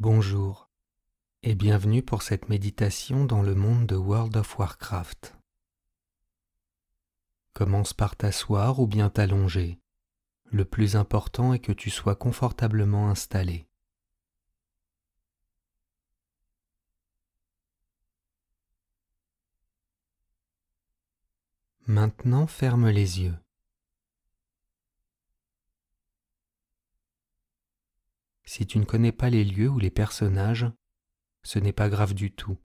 Bonjour et bienvenue pour cette méditation dans le monde de World of Warcraft. Commence par t'asseoir ou bien t'allonger. Le plus important est que tu sois confortablement installé. Maintenant ferme les yeux. Si tu ne connais pas les lieux ou les personnages, ce n'est pas grave du tout.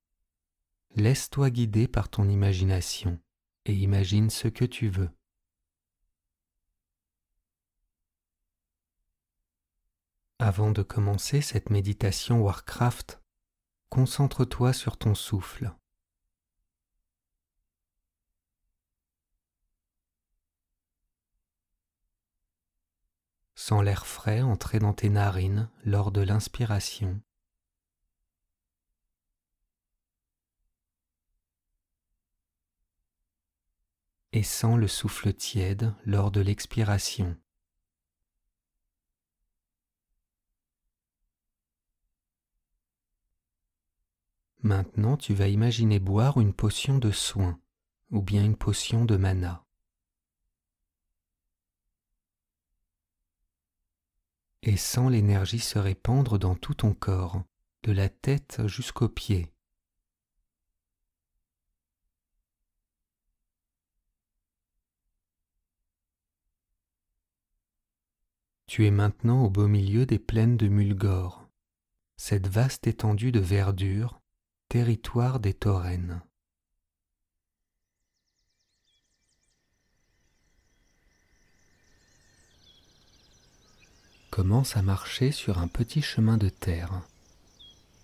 Laisse-toi guider par ton imagination et imagine ce que tu veux. Avant de commencer cette méditation Warcraft, concentre-toi sur ton souffle. Sens l'air frais entrer dans tes narines lors de l'inspiration. Et sens le souffle tiède lors de l'expiration. Maintenant, tu vas imaginer boire une potion de soin ou bien une potion de mana. Et sens l'énergie se répandre dans tout ton corps, de la tête jusqu'aux pieds. Tu es maintenant au beau milieu des plaines de Mulgore, cette vaste étendue de verdure, territoire des taurennes. Commence à marcher sur un petit chemin de terre,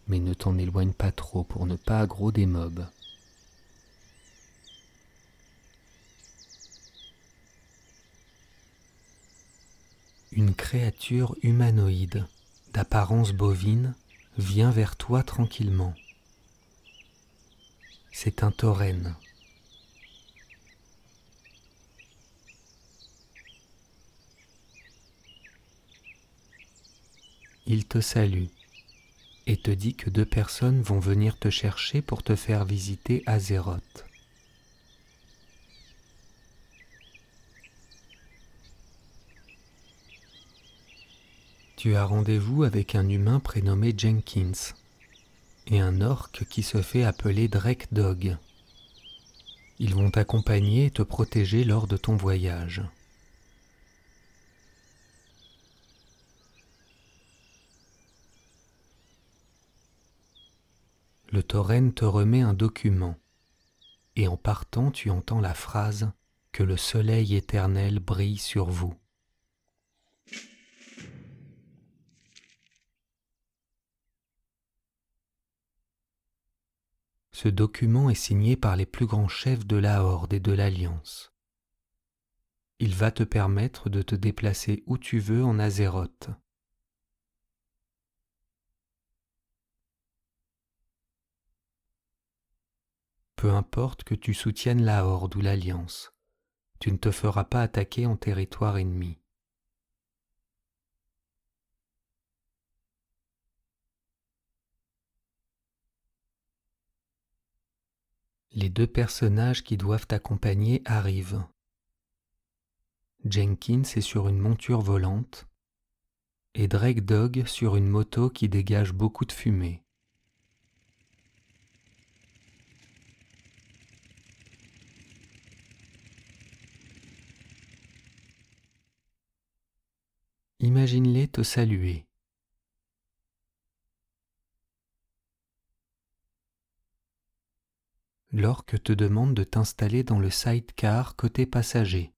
mais ne t'en éloigne pas trop pour ne pas aggro des mobs. Une créature humanoïde, d'apparence bovine, vient vers toi tranquillement. C'est un tauren. Il te salue et te dit que deux personnes vont venir te chercher pour te faire visiter Azeroth. Tu as rendez-vous avec un humain prénommé Jenkins et un orc qui se fait appeler Drake Dog. Ils vont t'accompagner et te protéger lors de ton voyage. Le tauren te remet un document, et en partant tu entends la phrase Que le soleil éternel brille sur vous. Ce document est signé par les plus grands chefs de la Horde et de l'Alliance. Il va te permettre de te déplacer où tu veux en Azeroth peu importe que tu soutiennes la Horde ou l'Alliance, tu ne te feras pas attaquer en territoire ennemi. Les deux personnages qui doivent t'accompagner arrivent. Jenkins est sur une monture volante et Drake Dog sur une moto qui dégage beaucoup de fumée. Imagine-les te saluer. L'orque te demande de t'installer dans le sidecar côté passager.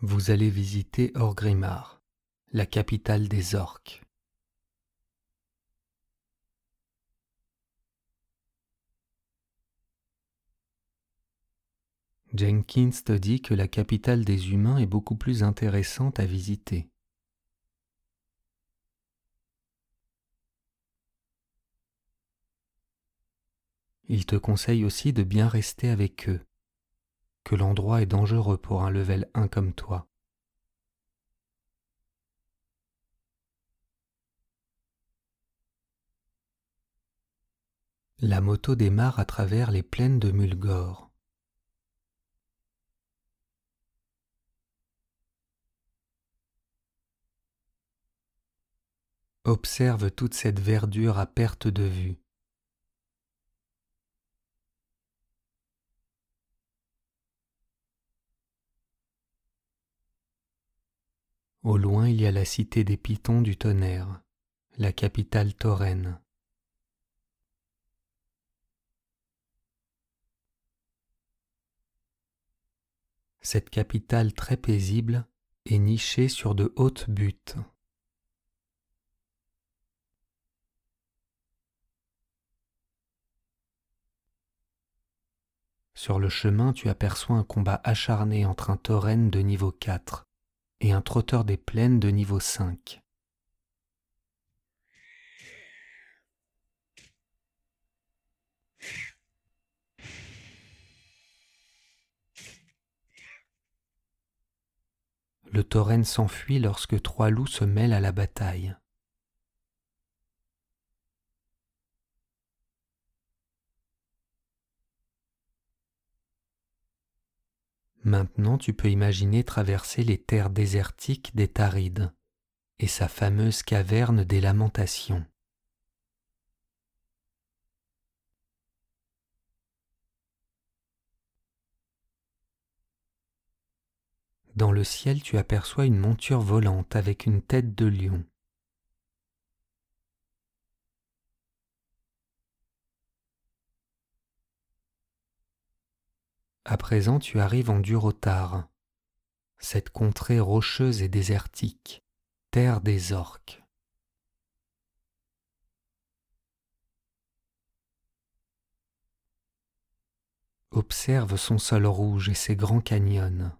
Vous allez visiter Orgrimmar, la capitale des orques. Jenkins te dit que la capitale des humains est beaucoup plus intéressante à visiter. Il te conseille aussi de bien rester avec eux que l'endroit est dangereux pour un level 1 comme toi. La moto démarre à travers les plaines de Mulgore. Observe toute cette verdure à perte de vue. Au loin, il y a la cité des Pitons du tonnerre, la capitale taureine. Cette capitale très paisible est nichée sur de hautes buttes. Sur le chemin, tu aperçois un combat acharné entre un tauren de niveau 4 et un trotteur des plaines de niveau 5. Le tauren s'enfuit lorsque trois loups se mêlent à la bataille. Maintenant tu peux imaginer traverser les terres désertiques des Tarides et sa fameuse caverne des lamentations. Dans le ciel tu aperçois une monture volante avec une tête de lion. À présent tu arrives en Durotar, cette contrée rocheuse et désertique, terre des orques. Observe son sol rouge et ses grands canyons.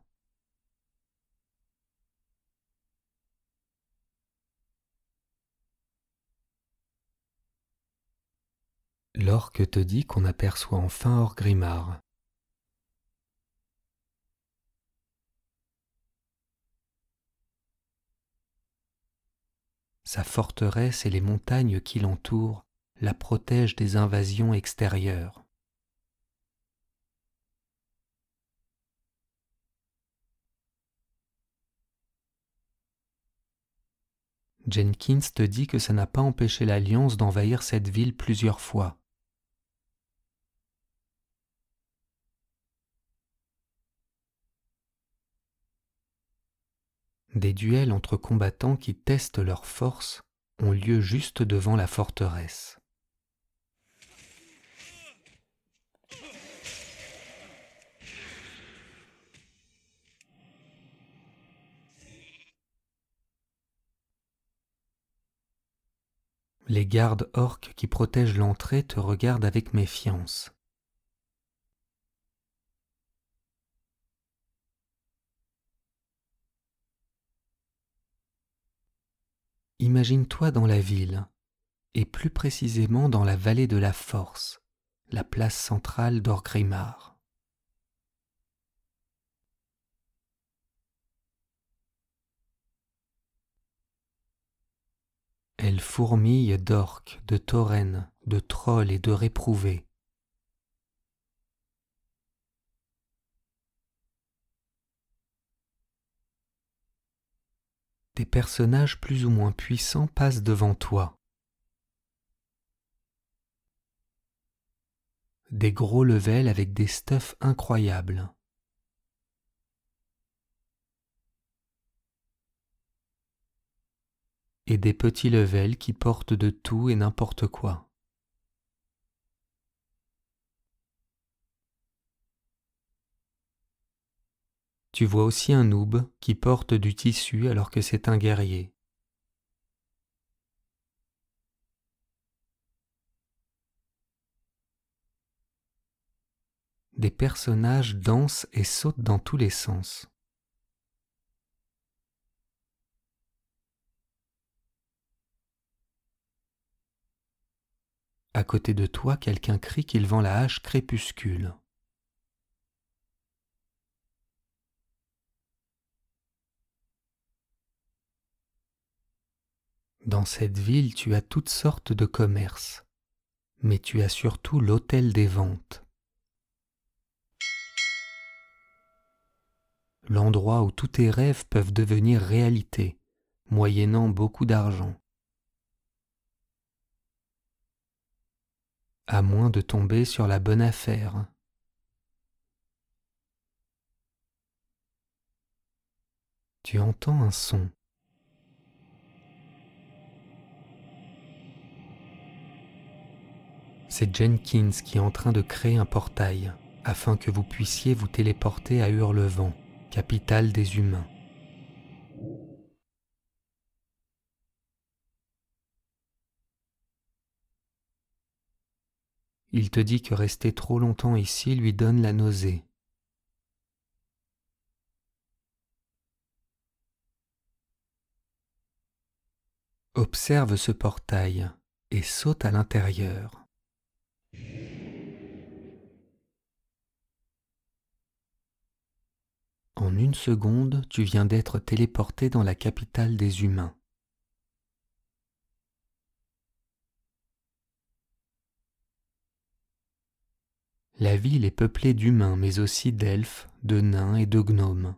L'orque te dit qu'on aperçoit enfin Orgrimmar. Sa forteresse et les montagnes qui l'entourent la protègent des invasions extérieures. Jenkins te dit que ça n'a pas empêché l'Alliance d'envahir cette ville plusieurs fois. Des duels entre combattants qui testent leur force ont lieu juste devant la forteresse. Les gardes orques qui protègent l'entrée te regardent avec méfiance. Imagine-toi dans la ville, et plus précisément dans la vallée de la Force, la place centrale d'Orgrimmar. Elle fourmille d'orques, de taurennes, de trolls et de réprouvés. Des personnages plus ou moins puissants passent devant toi. Des gros levels avec des stuffs incroyables. Et des petits levels qui portent de tout et n'importe quoi. Tu vois aussi un noob qui porte du tissu alors que c'est un guerrier. Des personnages dansent et sautent dans tous les sens. À côté de toi, quelqu'un crie qu'il vend la hache crépuscule. Dans cette ville, tu as toutes sortes de commerces, mais tu as surtout l'hôtel des ventes. L'endroit où tous tes rêves peuvent devenir réalité, moyennant beaucoup d'argent. À moins de tomber sur la bonne affaire. Tu entends un son. C'est Jenkins qui est en train de créer un portail afin que vous puissiez vous téléporter à Hurlevent, capitale des humains. Il te dit que rester trop longtemps ici lui donne la nausée. Observe ce portail et saute à l'intérieur. En une seconde, tu viens d'être téléporté dans la capitale des humains. La ville est peuplée d'humains mais aussi d'elfes, de nains et de gnomes.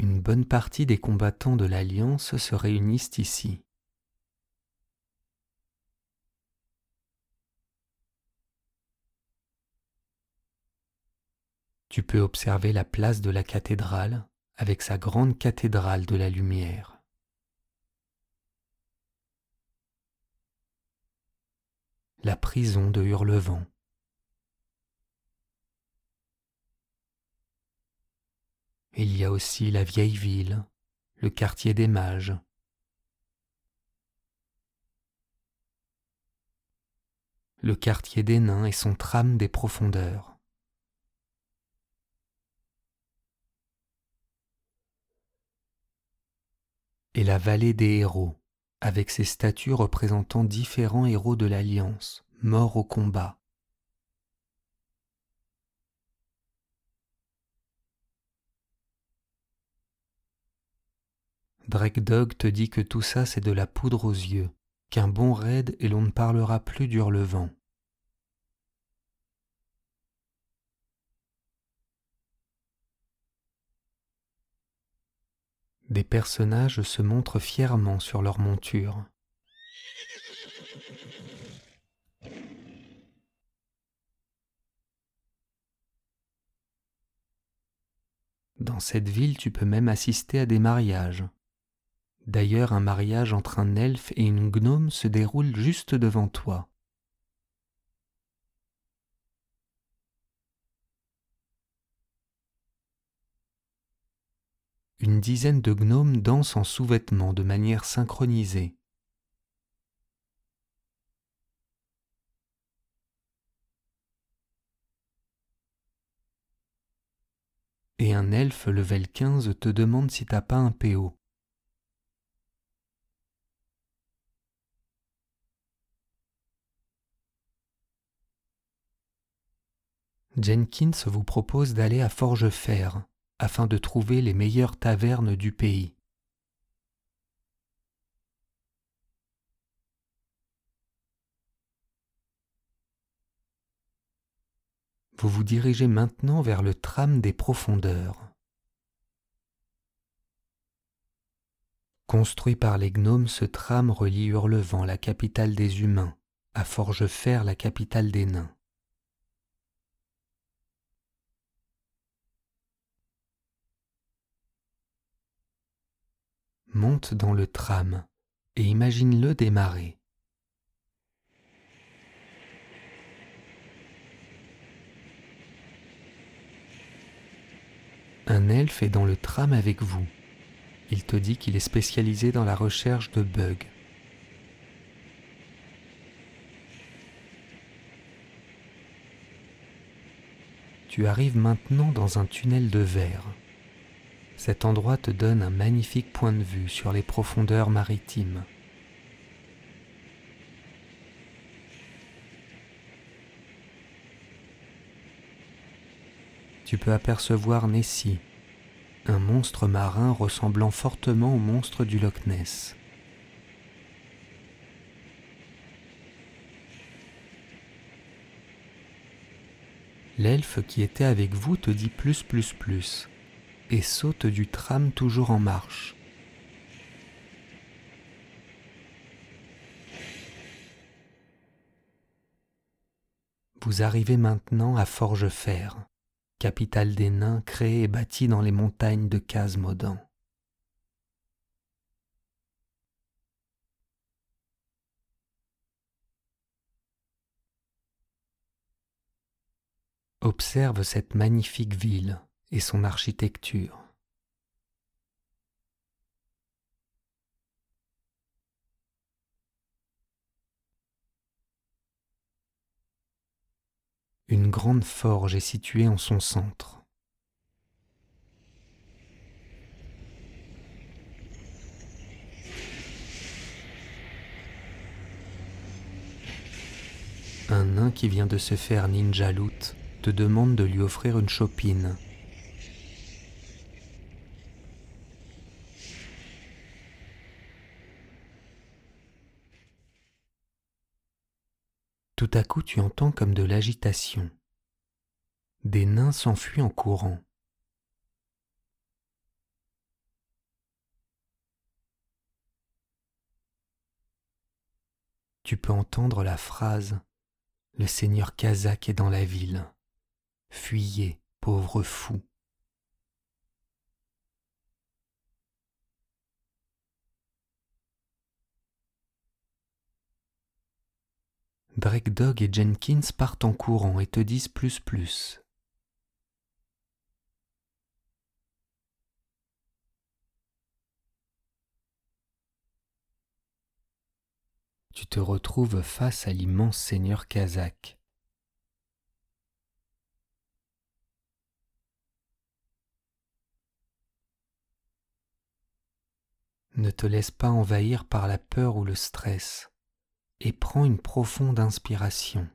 Une bonne partie des combattants de l'Alliance se réunissent ici. Tu peux observer la place de la cathédrale avec sa grande cathédrale de la lumière. La prison de Hurlevent. Il y a aussi la vieille ville, le quartier des mages. Le quartier des nains et son tram des profondeurs. Et la vallée des héros, avec ses statues représentant différents héros de l'Alliance, morts au combat. Drake Dog te dit que tout ça c'est de la poudre aux yeux, qu'un bon raid et l'on ne parlera plus d'Hurlevent. Des personnages se montrent fièrement sur leur monture. Dans cette ville, tu peux même assister à des mariages. D'ailleurs, un mariage entre un elfe et une gnome se déroule juste devant toi. Une dizaine de gnomes dansent en sous-vêtements de manière synchronisée. Et un elfe level 15 te demande si t'as pas un PO. Jenkins vous propose d'aller à Forgefer afin de trouver les meilleures tavernes du pays. Vous vous dirigez maintenant vers le tram des profondeurs. Construit par les gnomes, ce tram relie Hurlevent, la capitale des humains, à Forgefer, la capitale des nains. Monte dans le tram et imagine-le démarrer. Un elfe est dans le tram avec vous. Il te dit qu'il est spécialisé dans la recherche de bugs. Tu arrives maintenant dans un tunnel de verre. Cet endroit te donne un magnifique point de vue sur les profondeurs maritimes. tu peux apercevoir Nessie, un monstre marin ressemblant fortement au monstre du Loch Ness. L'elfe qui était avec vous te dit plus plus plus et saute du tram toujours en marche. Vous arrivez maintenant à Forgefer, capitale des nains créée et bâtie dans les montagnes de Casmodan. Observe cette magnifique ville et son architecture. Une grande forge est située en son centre. Un nain qui vient de se faire ninja loot te demande de lui offrir une chopine. Tout à coup tu entends comme de l'agitation. Des nains s'enfuient en courant. Tu peux entendre la phrase Le seigneur Kazakh est dans la ville. Fuyez, pauvre fou. Drake Dog et Jenkins partent en courant et te disent plus plus. Tu te retrouves face à l'immense seigneur kazakh. Ne te laisse pas envahir par la peur ou le stress et prends une profonde inspiration.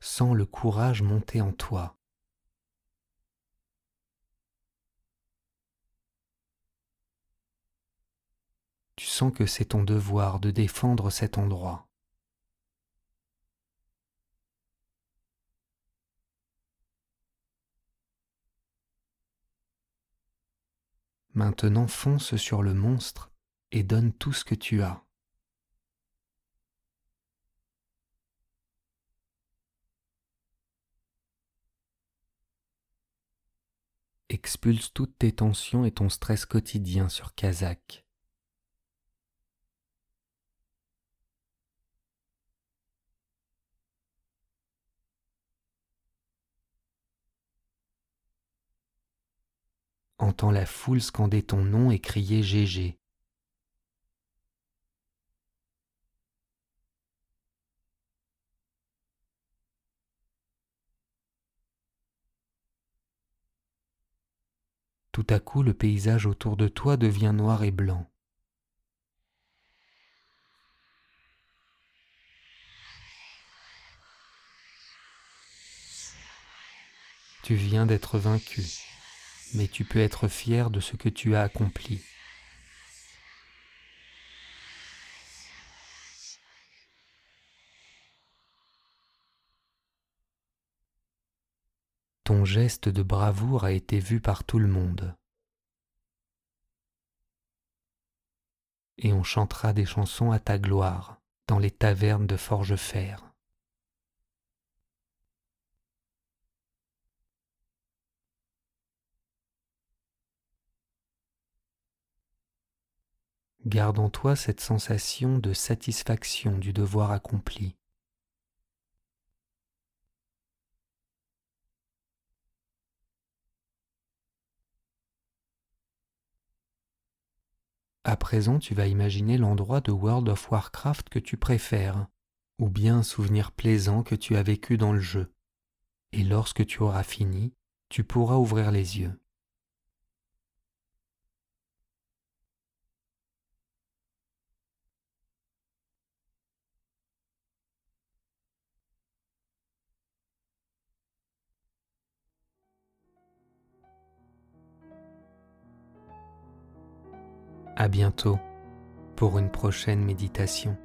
Sens le courage monter en toi. Tu sens que c'est ton devoir de défendre cet endroit. Maintenant fonce sur le monstre et donne tout ce que tu as. Expulse toutes tes tensions et ton stress quotidien sur Kazakh. Entends la foule scander ton nom et crier GG. Tout à coup, le paysage autour de toi devient noir et blanc. Tu viens d'être vaincu mais tu peux être fier de ce que tu as accompli. Ton geste de bravoure a été vu par tout le monde. Et on chantera des chansons à ta gloire dans les tavernes de Forgefer. Garde en toi cette sensation de satisfaction du devoir accompli. À présent, tu vas imaginer l'endroit de World of Warcraft que tu préfères, ou bien un souvenir plaisant que tu as vécu dans le jeu. Et lorsque tu auras fini, tu pourras ouvrir les yeux. À bientôt pour une prochaine méditation.